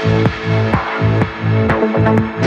Thank you.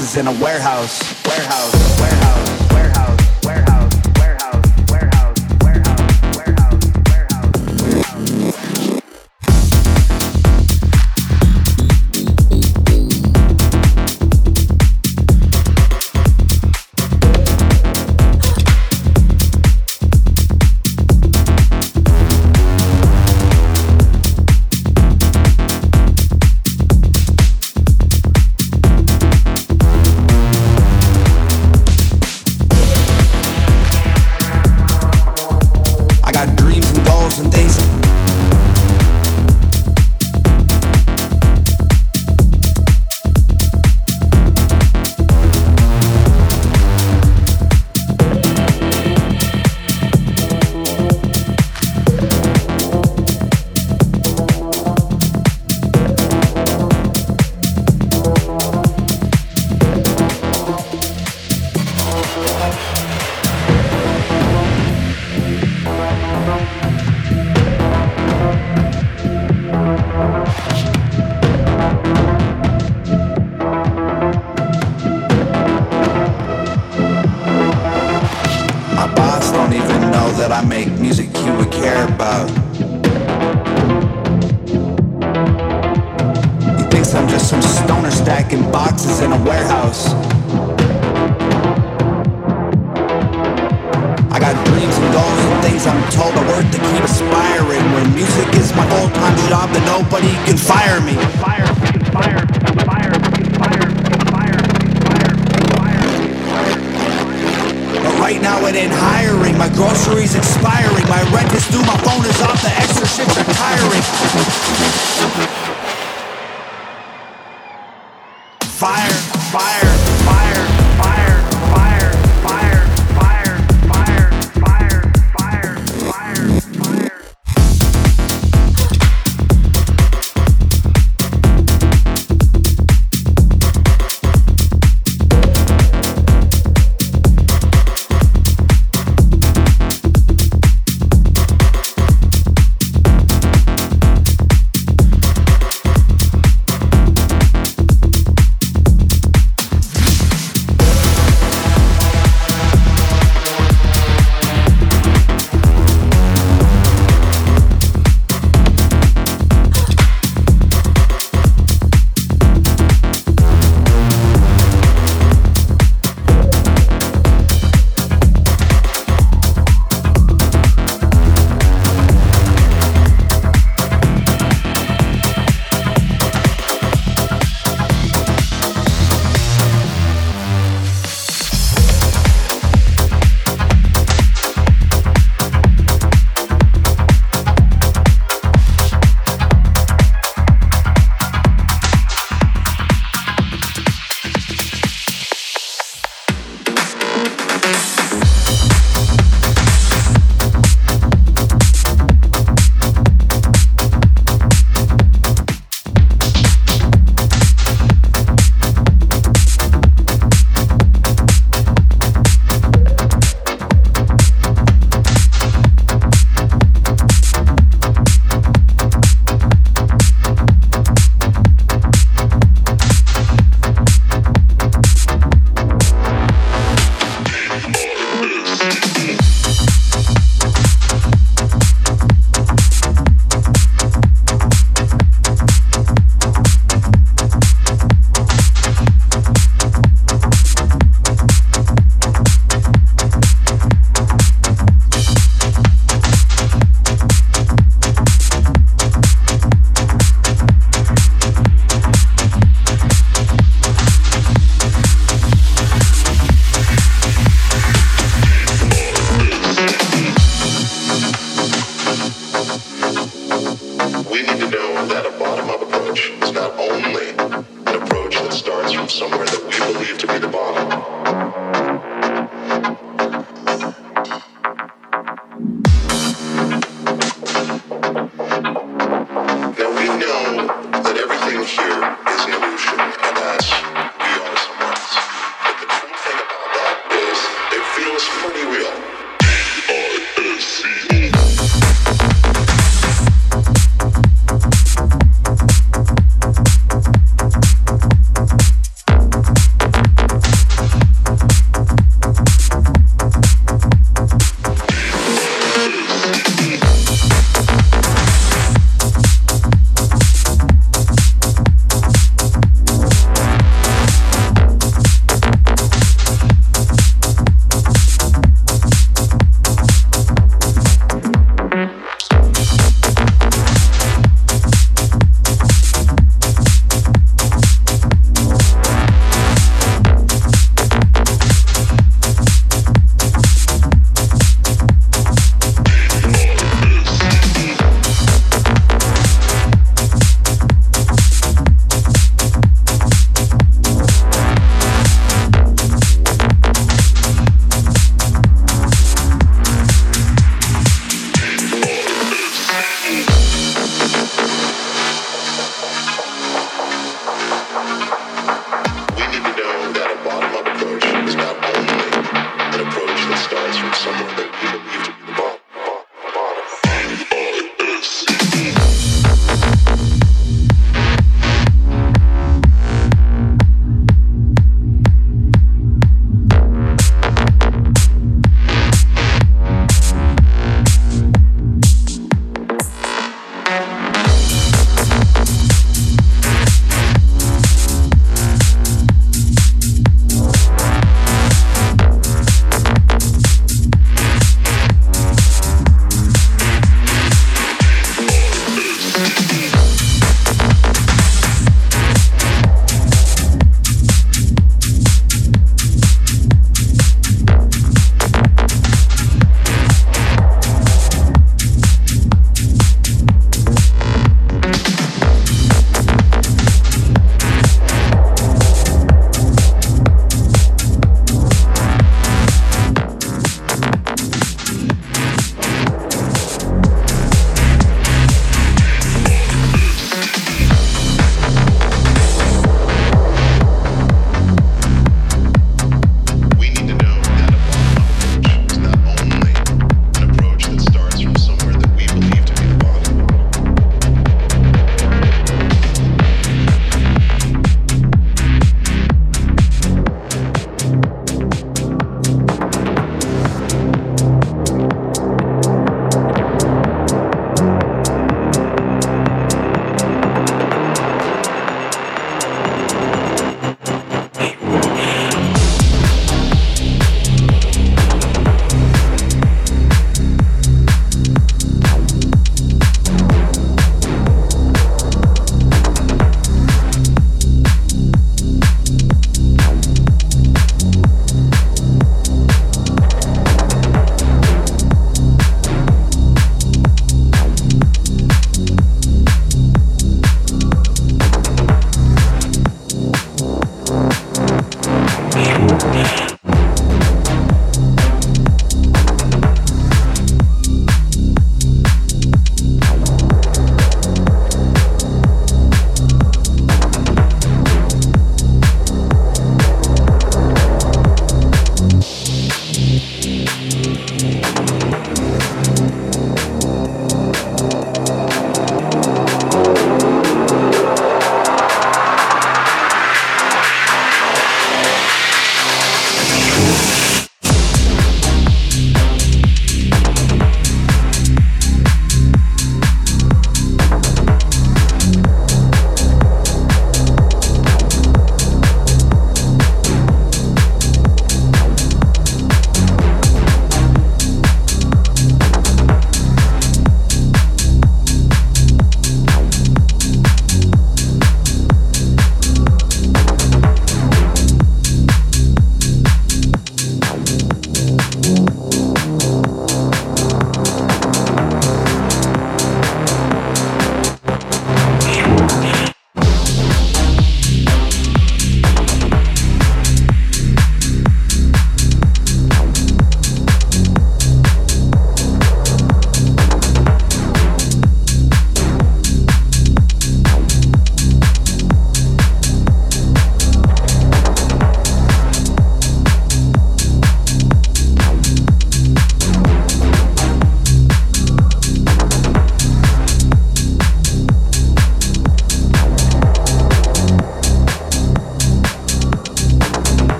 Boxes in a warehouse. Warehouse,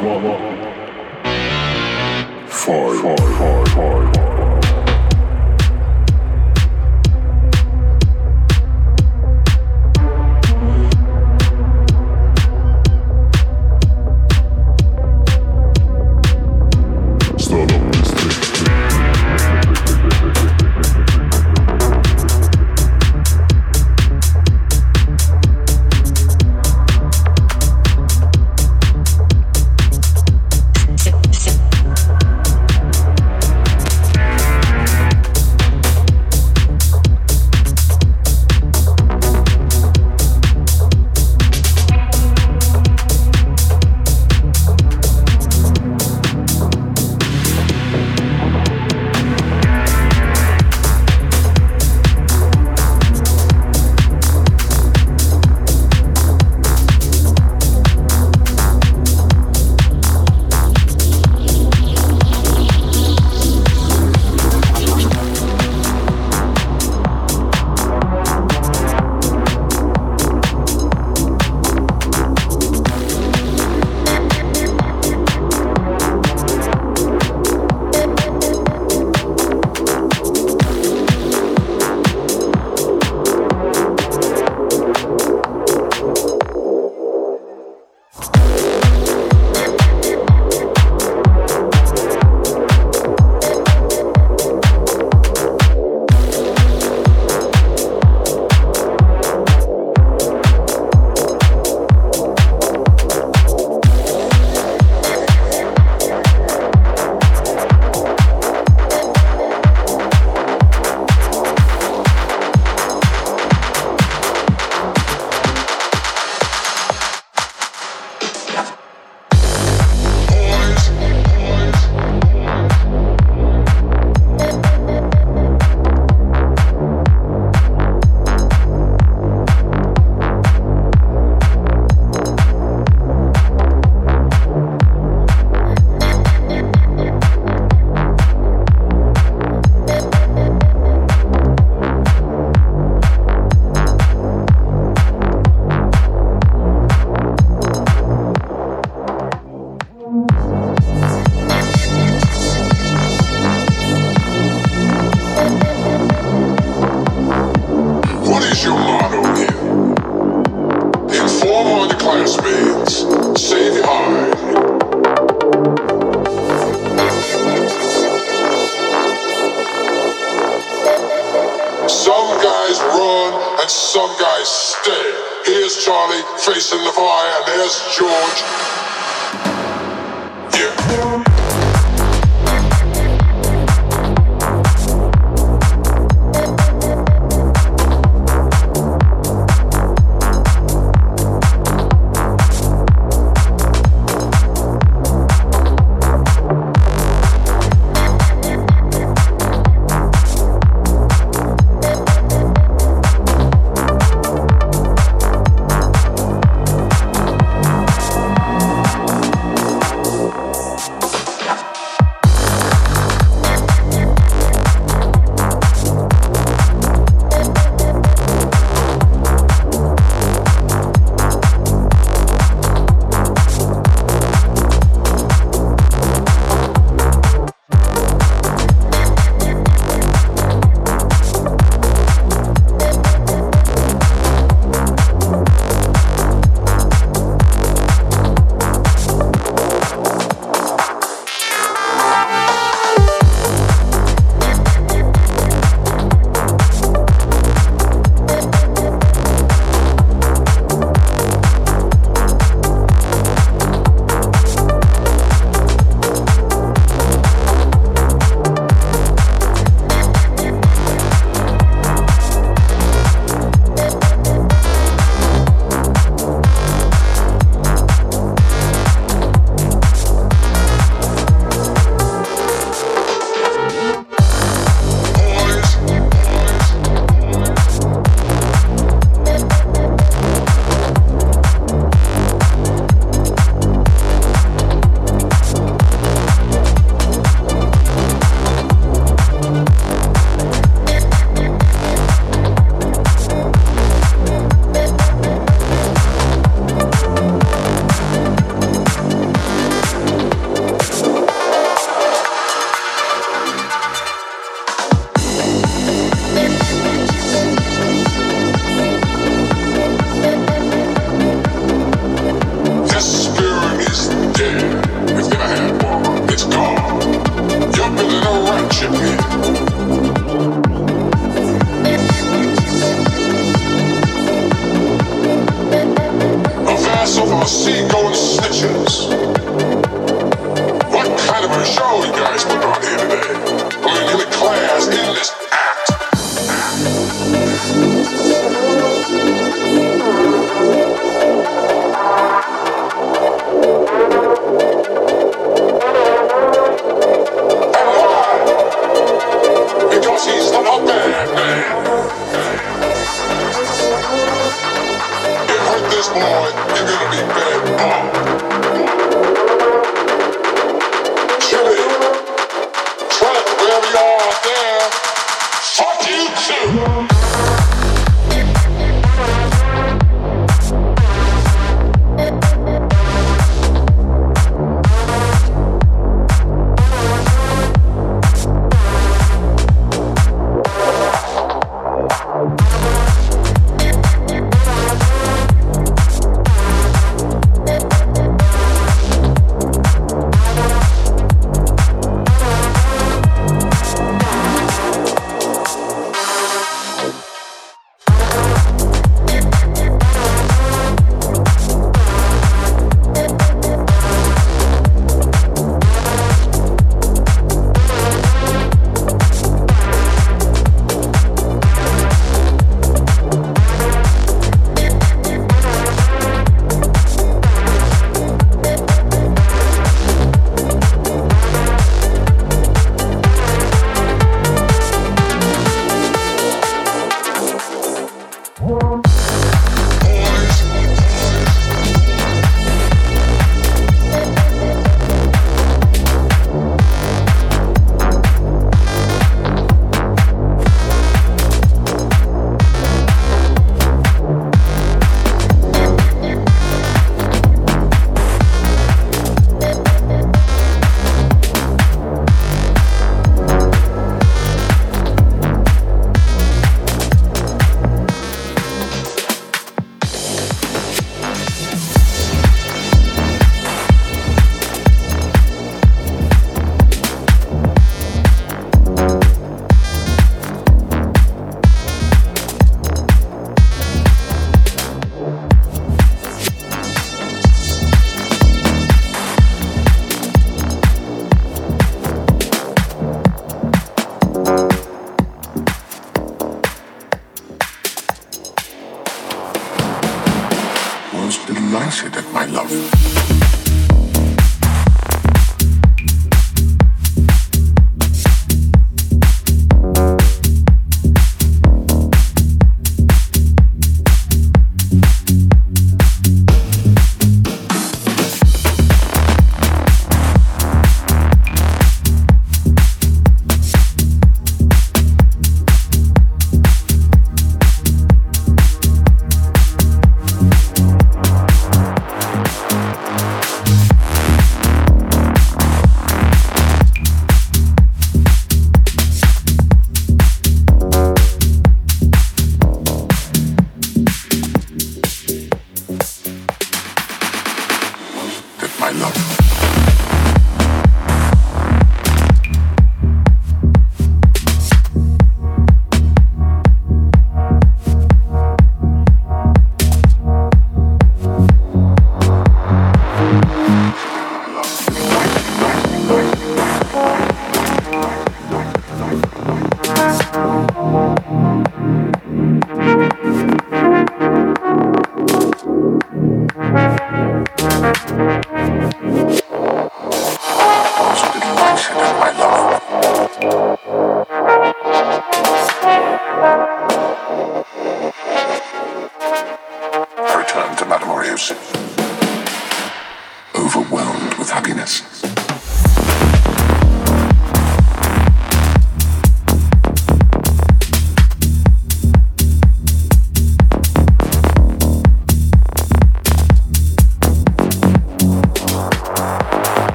我我我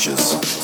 backstages,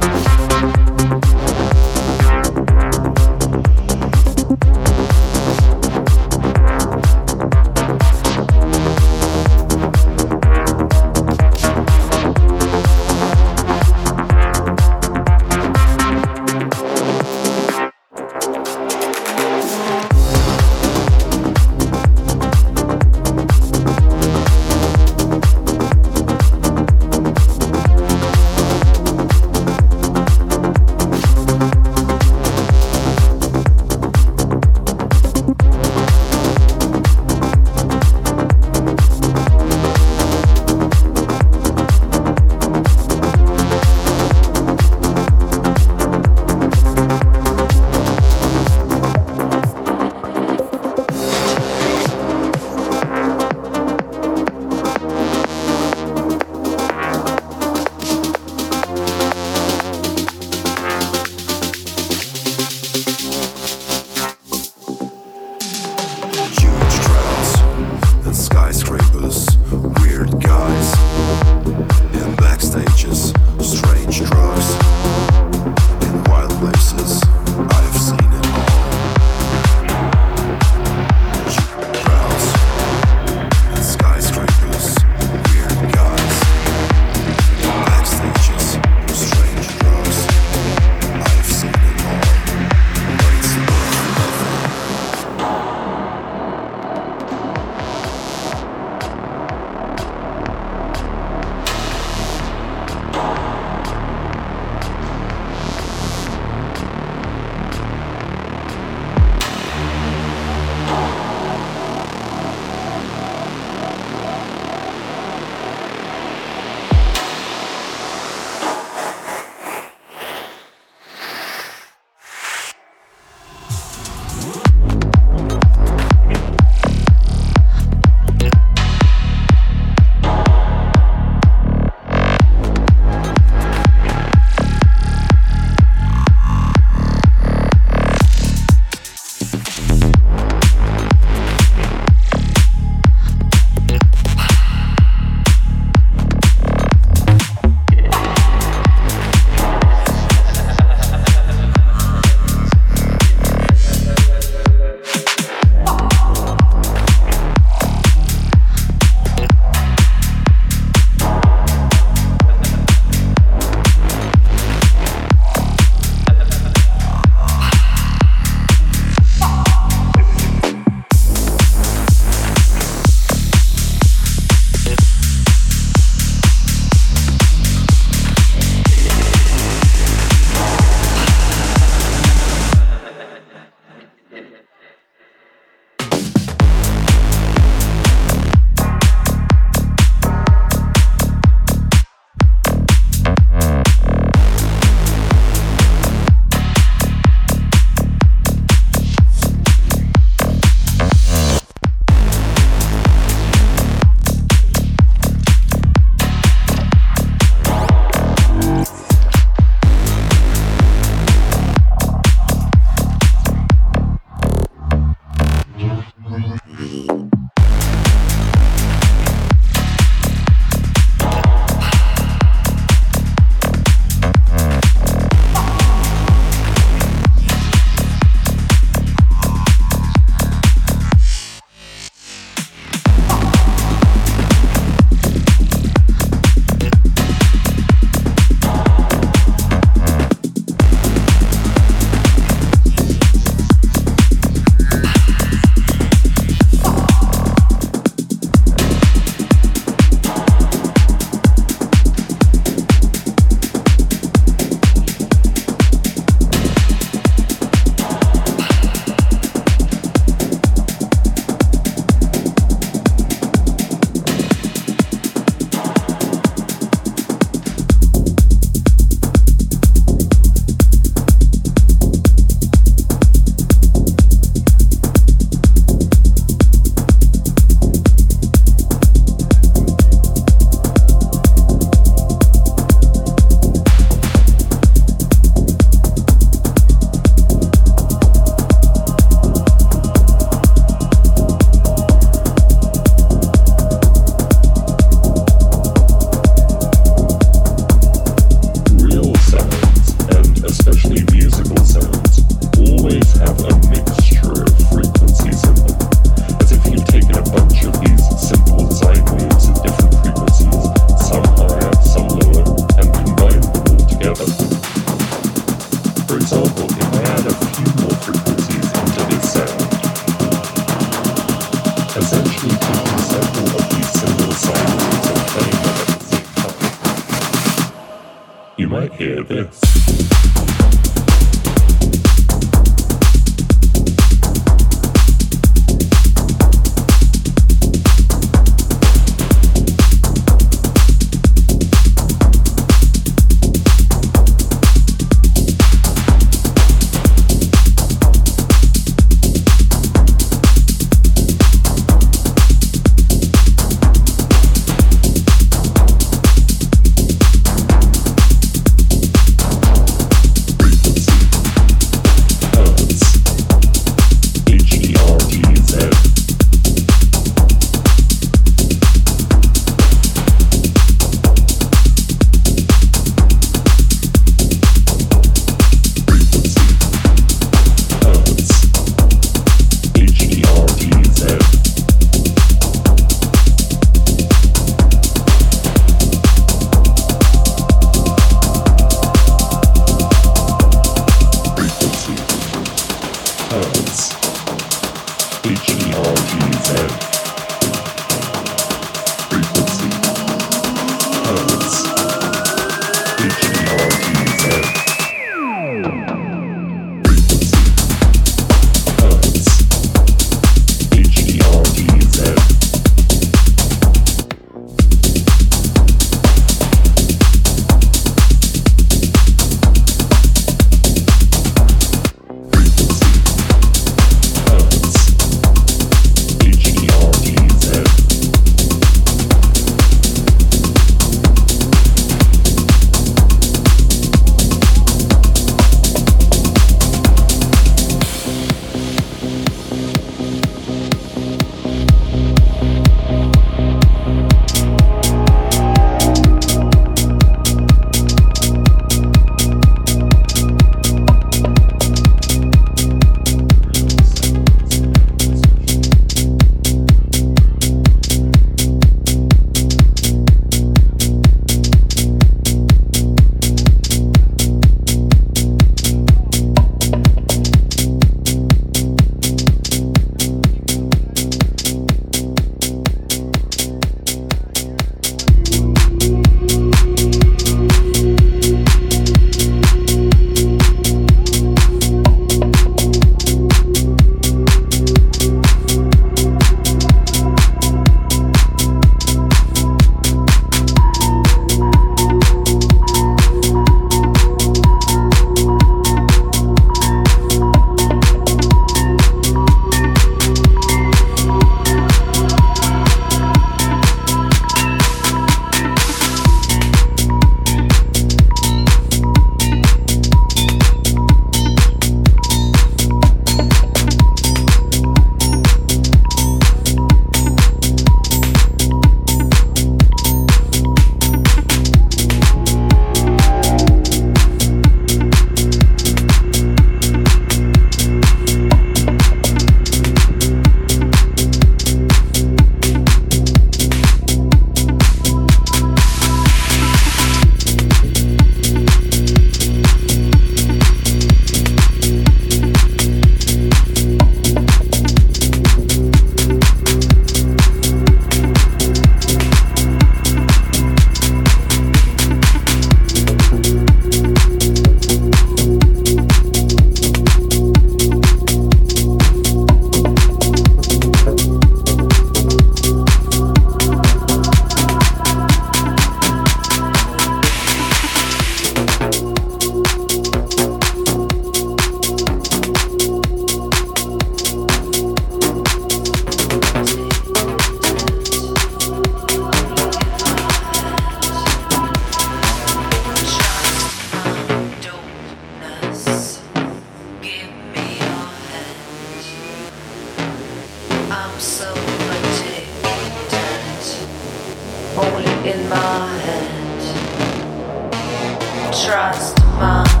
Trust my